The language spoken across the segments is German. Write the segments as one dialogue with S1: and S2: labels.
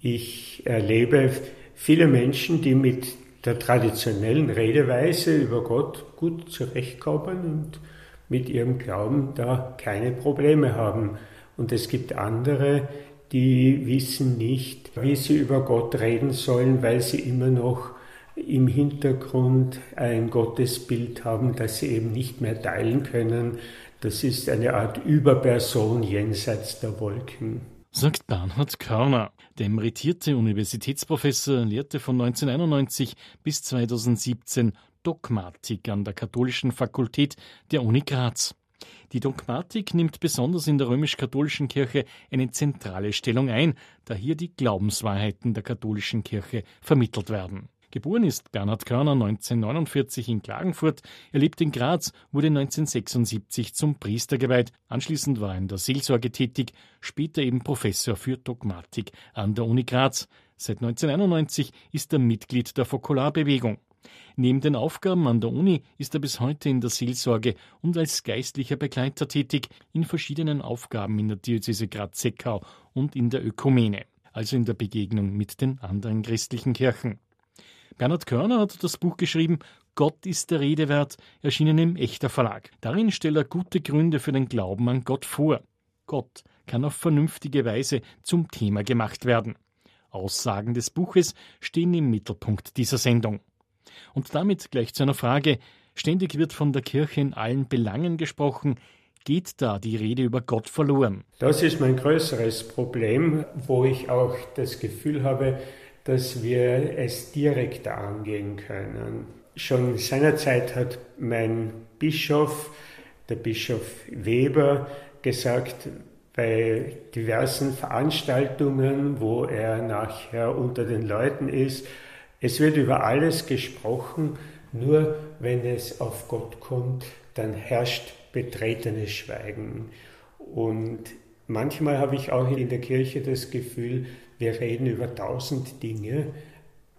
S1: Ich erlebe viele Menschen, die mit der traditionellen Redeweise über Gott gut zurechtkommen und mit ihrem Glauben da keine Probleme haben. Und es gibt andere, die wissen nicht, wie sie über Gott reden sollen, weil sie immer noch im Hintergrund ein Gottesbild haben, das sie eben nicht mehr teilen können. Das ist eine Art Überperson jenseits der Wolken.
S2: Sagt Bernhard Körner. Der emeritierte Universitätsprofessor lehrte von 1991 bis 2017 Dogmatik an der Katholischen Fakultät der Uni Graz. Die Dogmatik nimmt besonders in der römisch-katholischen Kirche eine zentrale Stellung ein, da hier die Glaubenswahrheiten der katholischen Kirche vermittelt werden. Geboren ist Bernhard Körner 1949 in Klagenfurt. Er lebt in Graz, wurde 1976 zum Priester geweiht. Anschließend war er in der Seelsorge tätig, später eben Professor für Dogmatik an der Uni Graz. Seit 1991 ist er Mitglied der Fokularbewegung. Neben den Aufgaben an der Uni ist er bis heute in der Seelsorge und als geistlicher Begleiter tätig in verschiedenen Aufgaben in der Diözese Graz-Seckau und in der Ökumene, also in der Begegnung mit den anderen christlichen Kirchen. Bernhard Körner hat das Buch geschrieben Gott ist der Rede wert, erschienen im Echter Verlag. Darin stellt er gute Gründe für den Glauben an Gott vor. Gott kann auf vernünftige Weise zum Thema gemacht werden. Aussagen des Buches stehen im Mittelpunkt dieser Sendung. Und damit gleich zu einer Frage. Ständig wird von der Kirche in allen Belangen gesprochen. Geht da die Rede über Gott verloren?
S1: Das ist mein größeres Problem, wo ich auch das Gefühl habe, dass wir es direkter angehen können. Schon seinerzeit hat mein Bischof, der Bischof Weber, gesagt, bei diversen Veranstaltungen, wo er nachher unter den Leuten ist, es wird über alles gesprochen, nur wenn es auf Gott kommt, dann herrscht betretenes Schweigen. Und manchmal habe ich auch in der Kirche das Gefühl, wir reden über tausend Dinge,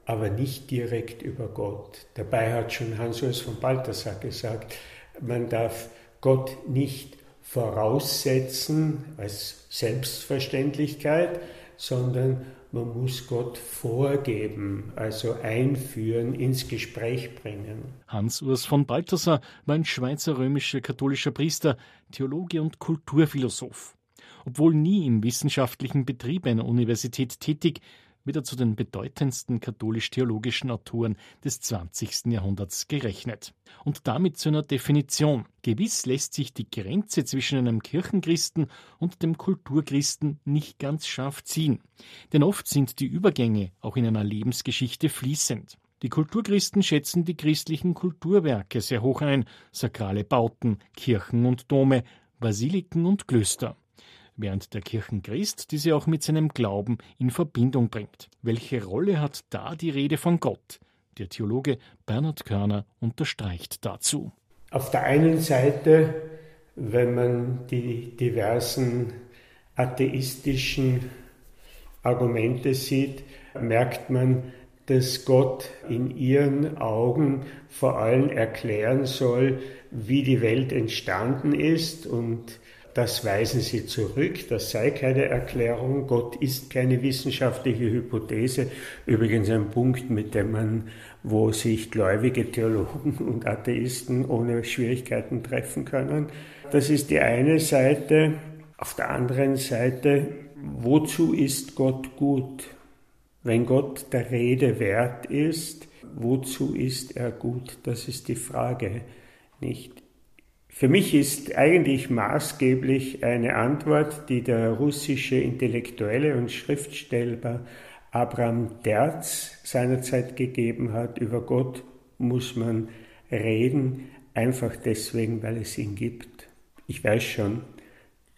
S1: aber nicht direkt über Gott. Dabei hat schon Hans-Urs von Balthasar gesagt, man darf Gott nicht voraussetzen als Selbstverständlichkeit, sondern man muss Gott vorgeben, also einführen, ins Gespräch bringen.
S2: Hans-Urs von Balthasar war ein Schweizer römischer katholischer Priester, Theologe und Kulturphilosoph. Obwohl nie im wissenschaftlichen Betrieb einer Universität tätig, wird er zu den bedeutendsten katholisch-theologischen Autoren des 20. Jahrhunderts gerechnet. Und damit zu einer Definition. Gewiss lässt sich die Grenze zwischen einem Kirchenchristen und dem Kulturchristen nicht ganz scharf ziehen. Denn oft sind die Übergänge auch in einer Lebensgeschichte fließend. Die Kulturchristen schätzen die christlichen Kulturwerke sehr hoch ein, sakrale Bauten, Kirchen und Dome, Basiliken und Klöster während der Kirchenchrist diese auch mit seinem Glauben in Verbindung bringt. Welche Rolle hat da die Rede von Gott? Der Theologe Bernhard Körner unterstreicht dazu.
S1: Auf der einen Seite, wenn man die diversen atheistischen Argumente sieht, merkt man, dass Gott in ihren Augen vor allem erklären soll, wie die Welt entstanden ist und das weisen sie zurück, das sei keine Erklärung, Gott ist keine wissenschaftliche Hypothese. Übrigens ein Punkt, mit dem man, wo sich gläubige Theologen und Atheisten ohne Schwierigkeiten treffen können. Das ist die eine Seite. Auf der anderen Seite, wozu ist Gott gut? Wenn Gott der Rede wert ist, wozu ist er gut? Das ist die Frage, nicht? Für mich ist eigentlich maßgeblich eine Antwort, die der russische Intellektuelle und Schriftsteller Abraham Derz seinerzeit gegeben hat. Über Gott muss man reden, einfach deswegen, weil es ihn gibt. Ich weiß schon,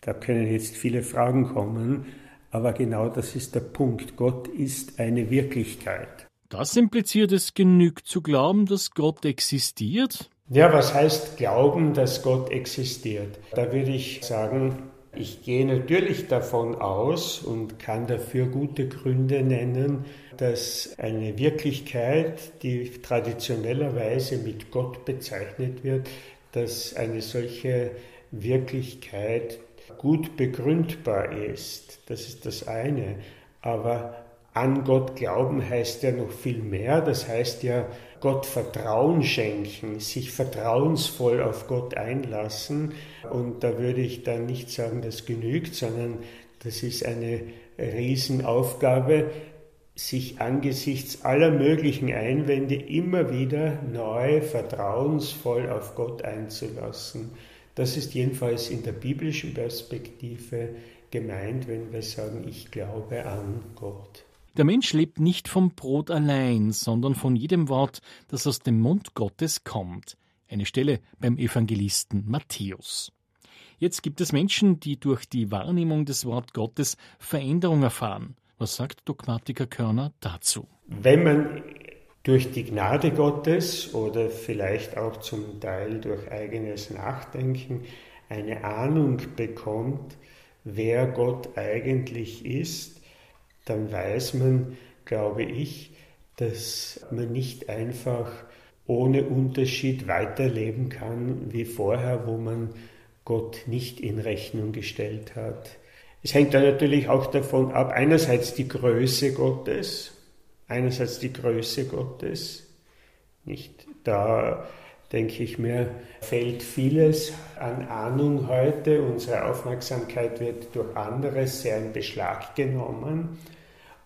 S1: da können jetzt viele Fragen kommen, aber genau das ist der Punkt. Gott ist eine Wirklichkeit.
S2: Das impliziert, es genügt zu glauben, dass Gott existiert?
S1: Ja, was heißt glauben, dass Gott existiert? Da würde ich sagen, ich gehe natürlich davon aus und kann dafür gute Gründe nennen, dass eine Wirklichkeit, die traditionellerweise mit Gott bezeichnet wird, dass eine solche Wirklichkeit gut begründbar ist. Das ist das eine. Aber an Gott glauben heißt ja noch viel mehr. Das heißt ja Gott Vertrauen schenken, sich vertrauensvoll auf Gott einlassen. Und da würde ich dann nicht sagen, das genügt, sondern das ist eine Riesenaufgabe, sich angesichts aller möglichen Einwände immer wieder neu vertrauensvoll auf Gott einzulassen. Das ist jedenfalls in der biblischen Perspektive gemeint, wenn wir sagen, ich glaube an Gott.
S2: Der Mensch lebt nicht vom Brot allein, sondern von jedem Wort, das aus dem Mund Gottes kommt. Eine Stelle beim Evangelisten Matthäus. Jetzt gibt es Menschen, die durch die Wahrnehmung des Wort Gottes Veränderung erfahren. Was sagt Dogmatiker Körner dazu?
S1: Wenn man durch die Gnade Gottes oder vielleicht auch zum Teil durch eigenes Nachdenken eine Ahnung bekommt, wer Gott eigentlich ist, dann weiß man, glaube ich, dass man nicht einfach ohne Unterschied weiterleben kann wie vorher, wo man Gott nicht in Rechnung gestellt hat. Es hängt dann natürlich auch davon ab, einerseits die Größe Gottes, einerseits die Größe Gottes, nicht da denke ich mir, fällt vieles an Ahnung heute. Unsere Aufmerksamkeit wird durch anderes sehr in Beschlag genommen.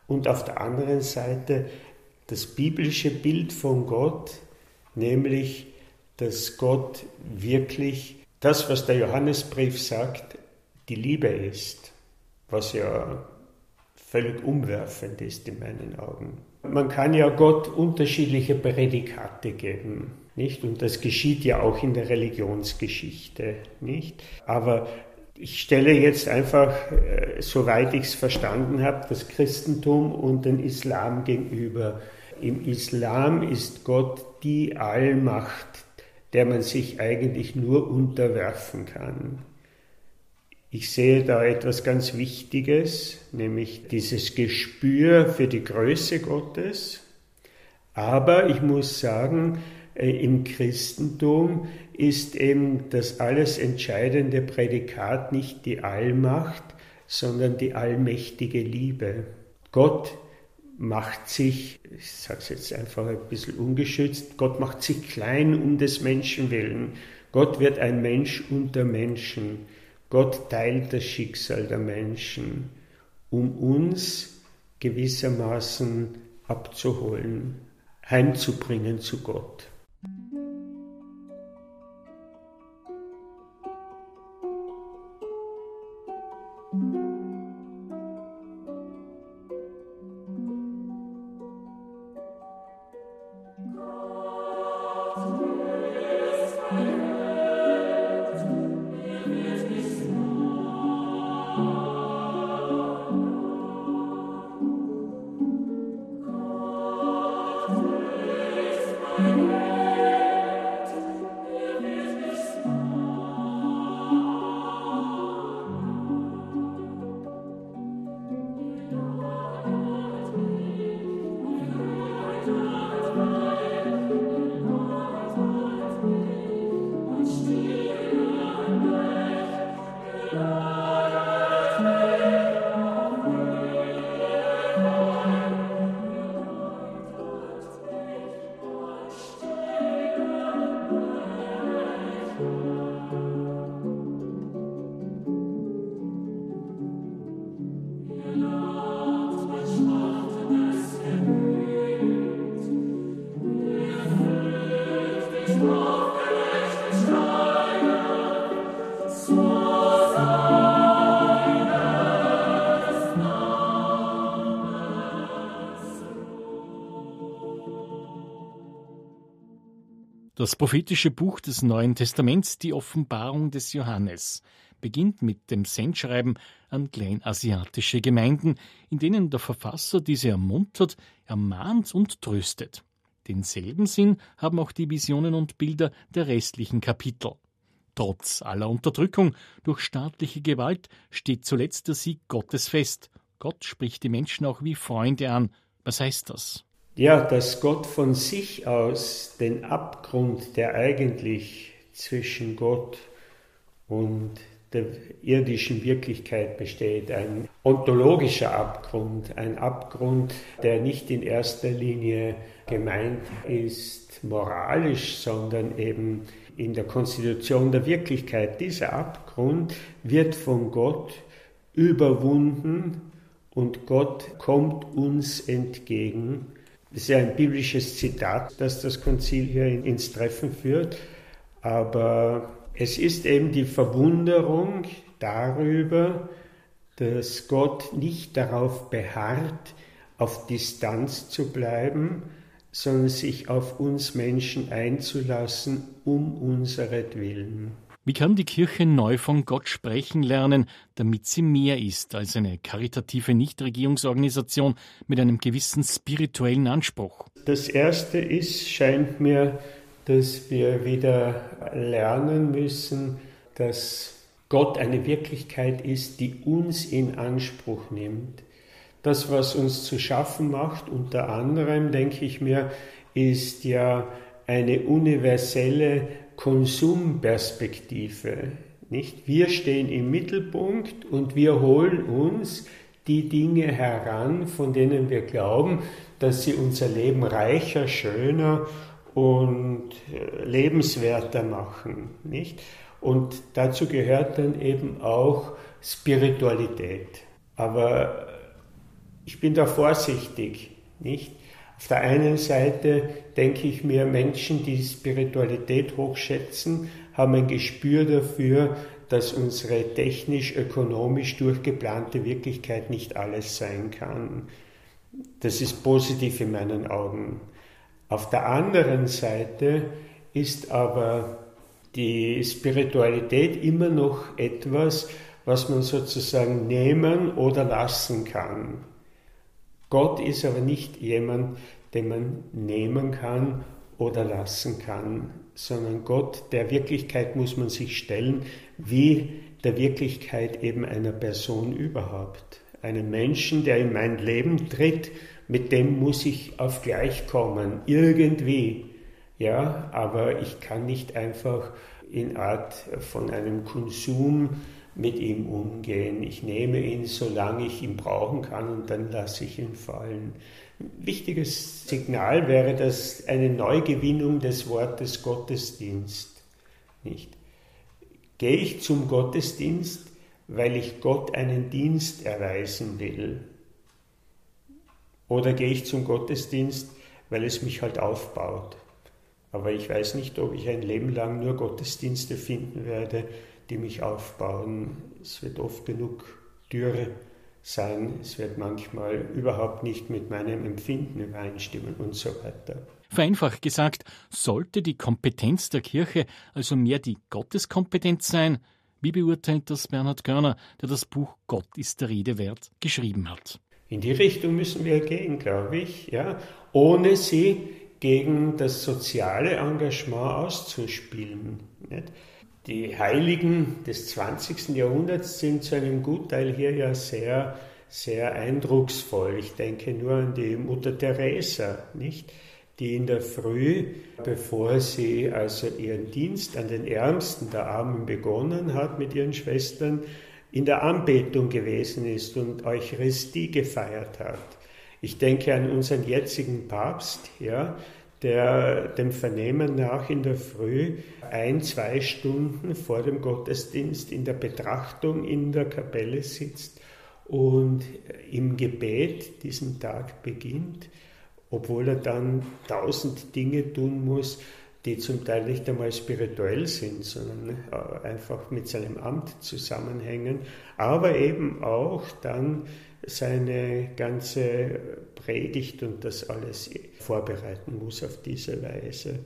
S1: Und auf der anderen Seite das biblische Bild von Gott, nämlich, dass Gott wirklich das, was der Johannesbrief sagt, die Liebe ist, was ja völlig umwerfend ist in meinen Augen. Man kann ja Gott unterschiedliche Prädikate geben, nicht? Und das geschieht ja auch in der Religionsgeschichte, nicht? Aber ich stelle jetzt einfach, äh, soweit ich es verstanden habe, das Christentum und den Islam gegenüber. Im Islam ist Gott die Allmacht, der man sich eigentlich nur unterwerfen kann. Ich sehe da etwas ganz Wichtiges, nämlich dieses Gespür für die Größe Gottes. Aber ich muss sagen, im Christentum ist eben das alles entscheidende Prädikat nicht die Allmacht, sondern die allmächtige Liebe. Gott macht sich, ich sage es jetzt einfach ein bisschen ungeschützt, Gott macht sich klein um des Menschen willen. Gott wird ein Mensch unter Menschen. Gott teilt das Schicksal der Menschen, um uns gewissermaßen abzuholen, heimzubringen zu Gott.
S2: Das prophetische Buch des Neuen Testaments, die Offenbarung des Johannes, beginnt mit dem Sendschreiben an kleinasiatische Gemeinden, in denen der Verfasser diese ermuntert, ermahnt und tröstet. Denselben Sinn haben auch die Visionen und Bilder der restlichen Kapitel. Trotz aller Unterdrückung durch staatliche Gewalt steht zuletzt der Sieg Gottes fest. Gott spricht die Menschen auch wie Freunde an. Was heißt das?
S1: Ja, dass Gott von sich aus den Abgrund, der eigentlich zwischen Gott und der irdischen Wirklichkeit besteht, ein ontologischer Abgrund, ein Abgrund, der nicht in erster Linie gemeint ist moralisch, sondern eben in der Konstitution der Wirklichkeit. Dieser Abgrund wird von Gott überwunden und Gott kommt uns entgegen. Das ist ja ein biblisches Zitat, das das Konzil hier ins Treffen führt, aber es ist eben die Verwunderung darüber, dass Gott nicht darauf beharrt, auf Distanz zu bleiben, sondern sich auf uns Menschen einzulassen, um unseretwillen.
S2: Wie kann die Kirche neu von Gott sprechen lernen, damit sie mehr ist als eine karitative Nichtregierungsorganisation mit einem gewissen spirituellen Anspruch?
S1: Das Erste ist, scheint mir, dass wir wieder lernen müssen, dass Gott eine Wirklichkeit ist, die uns in Anspruch nimmt. Das, was uns zu schaffen macht, unter anderem, denke ich mir, ist ja eine universelle Konsumperspektive. Nicht? Wir stehen im Mittelpunkt und wir holen uns die Dinge heran, von denen wir glauben, dass sie unser Leben reicher, schöner und äh, lebenswerter machen. Nicht? Und dazu gehört dann eben auch Spiritualität. Aber ich bin da vorsichtig, nicht? Auf der einen Seite denke ich mir, Menschen, die Spiritualität hochschätzen, haben ein Gespür dafür, dass unsere technisch-ökonomisch durchgeplante Wirklichkeit nicht alles sein kann. Das ist positiv in meinen Augen. Auf der anderen Seite ist aber die Spiritualität immer noch etwas, was man sozusagen nehmen oder lassen kann. Gott ist aber nicht jemand, den man nehmen kann oder lassen kann, sondern Gott, der Wirklichkeit muss man sich stellen, wie der Wirklichkeit eben einer Person überhaupt. Einen Menschen, der in mein Leben tritt, mit dem muss ich auf gleich kommen, irgendwie. Ja, aber ich kann nicht einfach in Art von einem Konsum mit ihm umgehen. Ich nehme ihn, solange ich ihn brauchen kann und dann lasse ich ihn fallen. Ein wichtiges Signal wäre das eine Neugewinnung des Wortes Gottesdienst. Nicht? Gehe ich zum Gottesdienst, weil ich Gott einen Dienst erweisen will? Oder gehe ich zum Gottesdienst, weil es mich halt aufbaut? Aber ich weiß nicht, ob ich ein Leben lang nur Gottesdienste finden werde, die mich aufbauen. Es wird oft genug Dürre sein. Es wird manchmal überhaupt nicht mit meinem Empfinden übereinstimmen und so weiter.
S2: Vereinfacht gesagt, sollte die Kompetenz der Kirche also mehr die Gotteskompetenz sein? Wie beurteilt das Bernhard Körner, der das Buch Gott ist der Rede wert geschrieben hat?
S1: In die Richtung müssen wir gehen, glaube ich, ja, ohne sie gegen das soziale Engagement auszuspielen. Nicht? Die Heiligen des 20. Jahrhunderts sind zu einem Gutteil hier ja sehr, sehr eindrucksvoll. Ich denke nur an die Mutter Teresa, nicht? die in der Früh, bevor sie also ihren Dienst an den Ärmsten der Armen begonnen hat mit ihren Schwestern, in der Anbetung gewesen ist und Eucharistie gefeiert hat. Ich denke an unseren jetzigen Papst, ja, der dem Vernehmen nach in der Früh ein, zwei Stunden vor dem Gottesdienst in der Betrachtung in der Kapelle sitzt und im Gebet diesen Tag beginnt, obwohl er dann tausend Dinge tun muss, die zum Teil nicht einmal spirituell sind, sondern äh, einfach mit seinem Amt zusammenhängen, aber eben auch dann seine ganze Predigt und das alles vorbereiten muss auf diese Weise.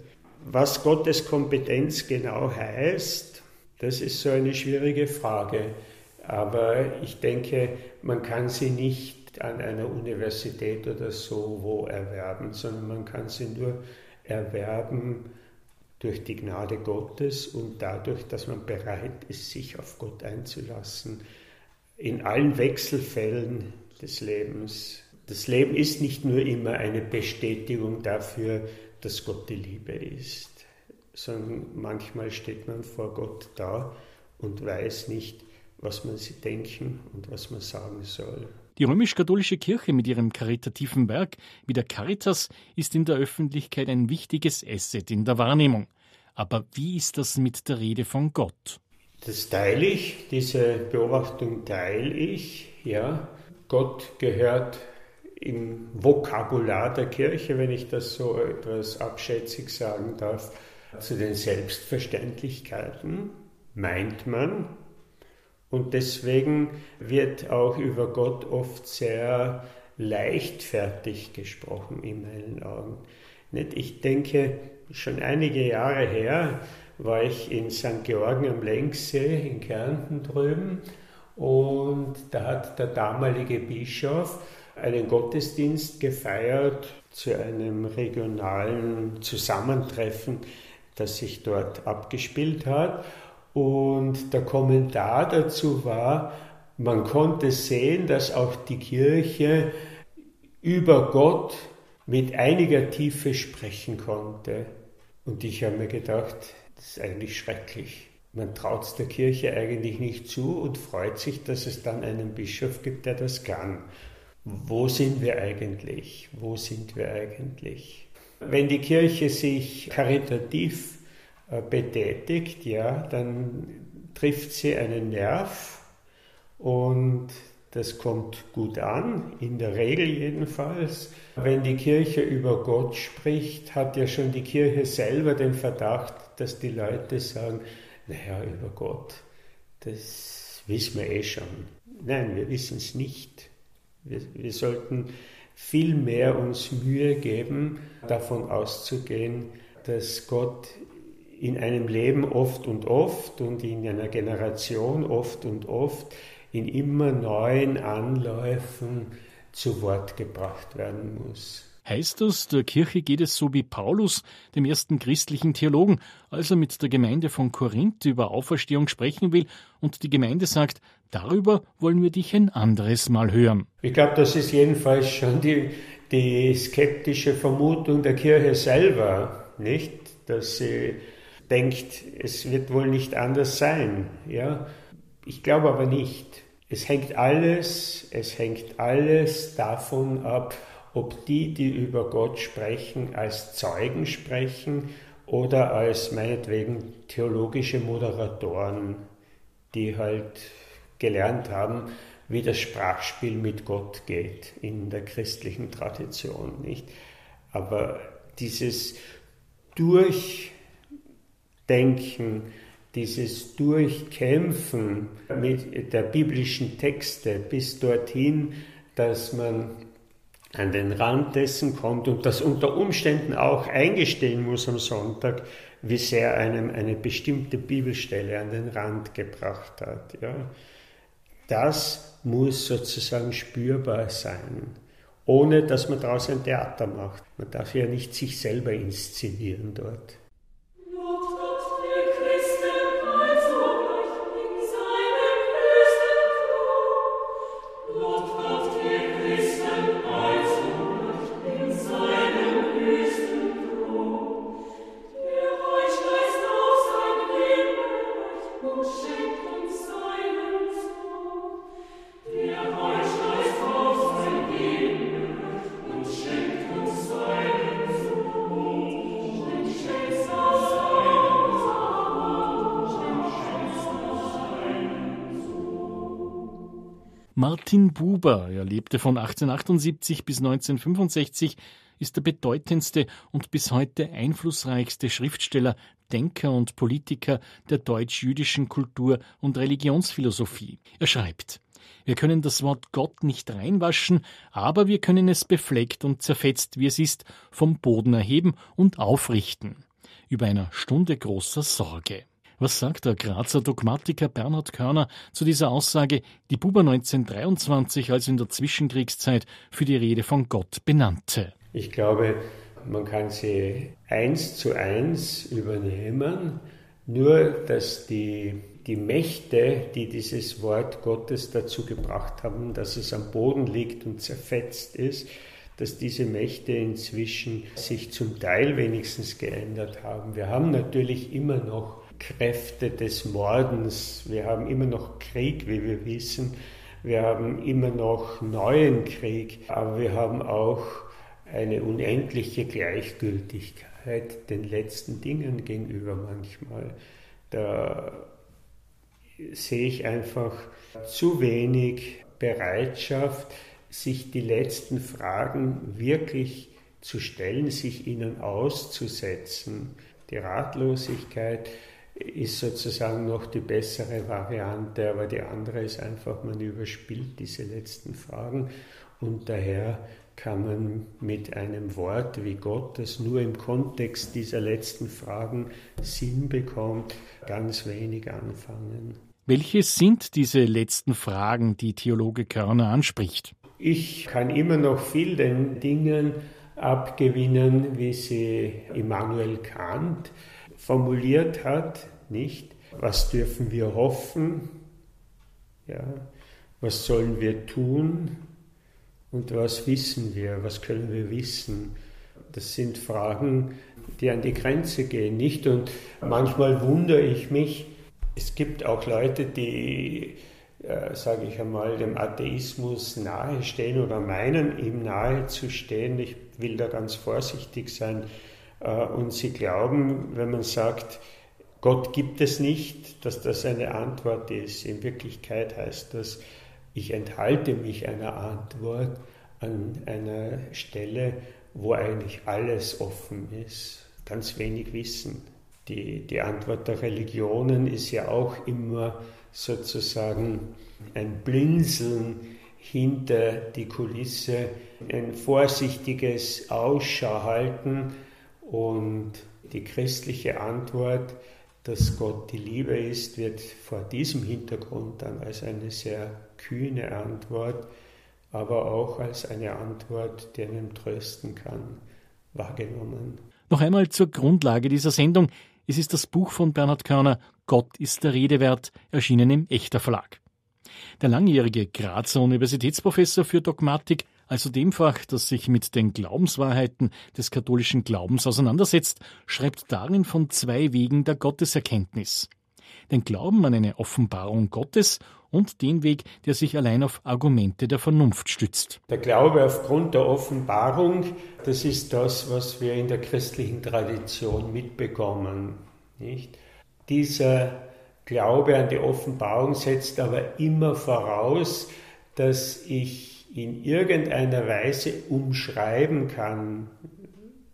S1: Was Gottes Kompetenz genau heißt, das ist so eine schwierige Frage. Aber ich denke, man kann sie nicht an einer Universität oder so wo erwerben, sondern man kann sie nur erwerben durch die Gnade Gottes und dadurch, dass man bereit ist, sich auf Gott einzulassen. In allen Wechselfällen des Lebens. Das Leben ist nicht nur immer eine Bestätigung dafür, dass Gott die Liebe ist, sondern manchmal steht man vor Gott da und weiß nicht, was man sie denken und was man sagen soll.
S2: Die römisch-katholische Kirche mit ihrem karitativen Werk wie der Caritas ist in der Öffentlichkeit ein wichtiges Asset in der Wahrnehmung. Aber wie ist das mit der Rede von Gott?
S1: Das teile ich, diese Beobachtung teile ich, ja. Gott gehört im Vokabular der Kirche, wenn ich das so etwas abschätzig sagen darf, zu den Selbstverständlichkeiten, meint man. Und deswegen wird auch über Gott oft sehr leichtfertig gesprochen in meinen Augen. Ich denke, schon einige Jahre her war ich in St. Georgen am Lenksee in Kärnten drüben und da hat der damalige Bischof einen Gottesdienst gefeiert zu einem regionalen Zusammentreffen, das sich dort abgespielt hat. Und der Kommentar dazu war, man konnte sehen, dass auch die Kirche über Gott mit einiger Tiefe sprechen konnte. Und ich habe mir gedacht, das ist eigentlich schrecklich. Man traut es der Kirche eigentlich nicht zu und freut sich, dass es dann einen Bischof gibt, der das kann. Wo sind wir eigentlich? Wo sind wir eigentlich? Wenn die Kirche sich karitativ äh, betätigt, ja, dann trifft sie einen Nerv und das kommt gut an, in der Regel jedenfalls. Wenn die Kirche über Gott spricht, hat ja schon die Kirche selber den Verdacht, dass die Leute sagen, naja, über Gott, das wissen wir eh schon. Nein, wir wissen es nicht. Wir, wir sollten viel mehr uns Mühe geben, davon auszugehen, dass Gott in einem Leben oft und oft und in einer Generation oft und oft in immer neuen Anläufen zu Wort gebracht werden muss.
S2: Heißt das, der Kirche geht es so wie Paulus, dem ersten christlichen Theologen, als er mit der Gemeinde von Korinth über Auferstehung sprechen will und die Gemeinde sagt, darüber wollen wir dich ein anderes Mal hören?
S1: Ich glaube, das ist jedenfalls schon die, die skeptische Vermutung der Kirche selber, nicht? Dass sie denkt, es wird wohl nicht anders sein, ja? Ich glaube aber nicht. Es hängt alles, es hängt alles davon ab, ob die, die über Gott sprechen, als Zeugen sprechen oder als meinetwegen theologische Moderatoren, die halt gelernt haben, wie das Sprachspiel mit Gott geht in der christlichen Tradition, nicht? Aber dieses Durchdenken, dieses Durchkämpfen mit der biblischen Texte bis dorthin, dass man an den Rand dessen kommt und das unter Umständen auch eingestehen muss am Sonntag, wie sehr einem eine bestimmte Bibelstelle an den Rand gebracht hat. Ja. Das muss sozusagen spürbar sein, ohne dass man daraus ein Theater macht. Man darf ja nicht sich selber inszenieren dort.
S2: Martin Buber, er lebte von 1878 bis 1965, ist der bedeutendste und bis heute einflussreichste Schriftsteller, Denker und Politiker der deutsch-jüdischen Kultur- und Religionsphilosophie. Er schreibt, wir können das Wort Gott nicht reinwaschen, aber wir können es befleckt und zerfetzt, wie es ist, vom Boden erheben und aufrichten. Über einer Stunde großer Sorge. Was sagt der Grazer Dogmatiker Bernhard Körner zu dieser Aussage, die Buber 1923 als in der Zwischenkriegszeit für die Rede von Gott benannte?
S1: Ich glaube, man kann sie eins zu eins übernehmen, nur dass die, die Mächte, die dieses Wort Gottes dazu gebracht haben, dass es am Boden liegt und zerfetzt ist, dass diese Mächte inzwischen sich zum Teil wenigstens geändert haben. Wir haben natürlich immer noch Kräfte des Mordens. Wir haben immer noch Krieg, wie wir wissen. Wir haben immer noch neuen Krieg, aber wir haben auch eine unendliche Gleichgültigkeit den letzten Dingen gegenüber manchmal. Da sehe ich einfach zu wenig Bereitschaft, sich die letzten Fragen wirklich zu stellen, sich ihnen auszusetzen. Die Ratlosigkeit ist sozusagen noch die bessere Variante, aber die andere ist einfach, man überspielt diese letzten Fragen und daher kann man mit einem Wort wie Gott, das nur im Kontext dieser letzten Fragen Sinn bekommt, ganz wenig anfangen.
S2: Welche sind diese letzten Fragen, die Theologe Körner anspricht?
S1: Ich kann immer noch viel den Dingen abgewinnen, wie sie Immanuel Kant formuliert hat, nicht? Was dürfen wir hoffen? Ja, was sollen wir tun? Und was wissen wir? Was können wir wissen? Das sind Fragen, die an die Grenze gehen, nicht? Und manchmal wundere ich mich, es gibt auch Leute, die, äh, sage ich einmal, dem Atheismus nahestehen oder meinen, ihm nahe zu stehen. Ich will da ganz vorsichtig sein. Äh, und sie glauben, wenn man sagt, Gott gibt es nicht, dass das eine Antwort ist. In Wirklichkeit heißt das, ich enthalte mich einer Antwort an einer Stelle, wo eigentlich alles offen ist, ganz wenig Wissen. Die, die Antwort der Religionen ist ja auch immer sozusagen ein Blinzeln hinter die Kulisse, ein vorsichtiges Ausschau halten und die christliche Antwort dass Gott die Liebe ist, wird vor diesem Hintergrund dann als eine sehr kühne Antwort, aber auch als eine Antwort, die einen trösten kann, wahrgenommen.
S2: Noch einmal zur Grundlage dieser Sendung. Es ist das Buch von Bernhard Körner Gott ist der Rede wert, erschienen im Echter Verlag. Der langjährige Grazer Universitätsprofessor für Dogmatik also dem Fach, das sich mit den Glaubenswahrheiten des katholischen Glaubens auseinandersetzt, schreibt darin von zwei Wegen der Gotteserkenntnis. Den Glauben an eine Offenbarung Gottes und den Weg, der sich allein auf Argumente der Vernunft stützt.
S1: Der Glaube aufgrund der Offenbarung, das ist das, was wir in der christlichen Tradition mitbekommen. Nicht? Dieser Glaube an die Offenbarung setzt aber immer voraus, dass ich in irgendeiner Weise umschreiben kann.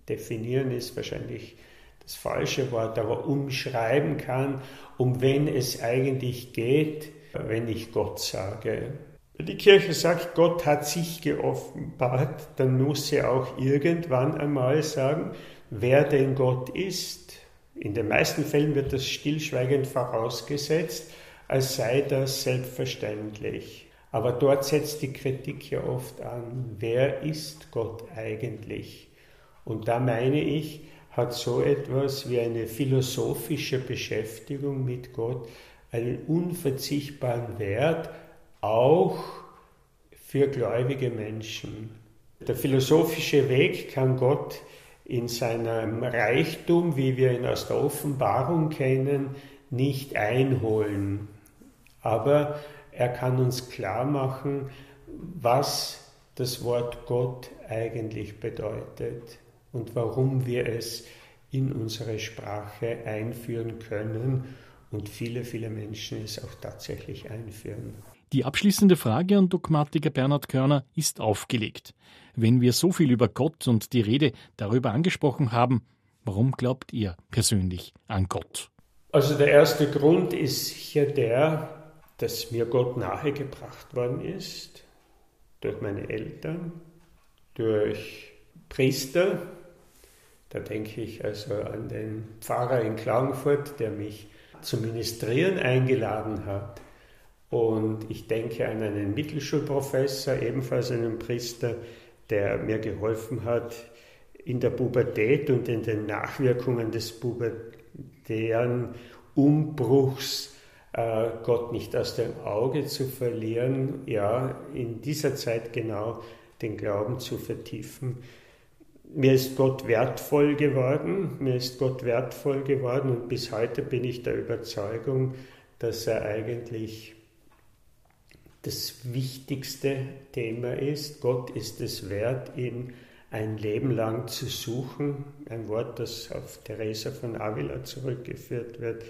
S1: Definieren ist wahrscheinlich das falsche Wort, aber umschreiben kann, um wen es eigentlich geht, wenn ich Gott sage. Wenn die Kirche sagt, Gott hat sich geoffenbart, dann muss sie auch irgendwann einmal sagen, wer denn Gott ist. In den meisten Fällen wird das stillschweigend vorausgesetzt, als sei das selbstverständlich. Aber dort setzt die Kritik ja oft an, wer ist Gott eigentlich? Und da meine ich, hat so etwas wie eine philosophische Beschäftigung mit Gott einen unverzichtbaren Wert, auch für gläubige Menschen. Der philosophische Weg kann Gott in seinem Reichtum, wie wir ihn aus der Offenbarung kennen, nicht einholen. Aber er kann uns klar machen, was das Wort Gott eigentlich bedeutet und warum wir es in unsere Sprache einführen können und viele, viele Menschen es auch tatsächlich einführen.
S2: Die abschließende Frage an Dogmatiker Bernhard Körner ist aufgelegt. Wenn wir so viel über Gott und die Rede darüber angesprochen haben, warum glaubt ihr persönlich an Gott?
S1: Also der erste Grund ist sicher der, dass mir Gott nahegebracht worden ist durch meine Eltern, durch Priester. Da denke ich also an den Pfarrer in Klagenfurt, der mich zum Ministrieren eingeladen hat. Und ich denke an einen Mittelschulprofessor, ebenfalls einen Priester, der mir geholfen hat, in der Pubertät und in den Nachwirkungen des pubertären Umbruchs Gott nicht aus dem Auge zu verlieren, ja, in dieser Zeit genau den Glauben zu vertiefen. mir ist Gott wertvoll geworden, mir ist Gott wertvoll geworden und bis heute bin ich der Überzeugung, dass er eigentlich das wichtigste Thema ist. Gott ist es wert, ihn ein Leben lang zu suchen. Ein Wort, das auf Teresa von Avila zurückgeführt wird.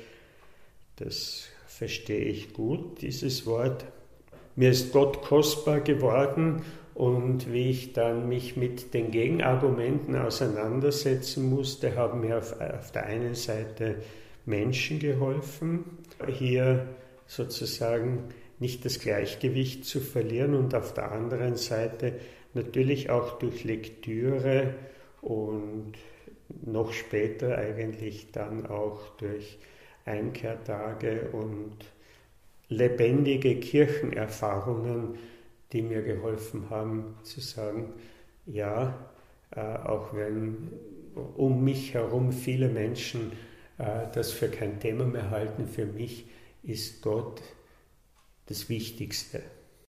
S1: Das verstehe ich gut, dieses Wort. Mir ist Gott kostbar geworden und wie ich dann mich mit den Gegenargumenten auseinandersetzen musste, haben mir auf, auf der einen Seite Menschen geholfen, hier sozusagen nicht das Gleichgewicht zu verlieren und auf der anderen Seite natürlich auch durch Lektüre und noch später eigentlich dann auch durch Einkehrtage und lebendige Kirchenerfahrungen die mir geholfen haben zu sagen, ja, äh, auch wenn um mich herum viele Menschen äh, das für kein Thema mehr halten, für mich ist Gott das Wichtigste.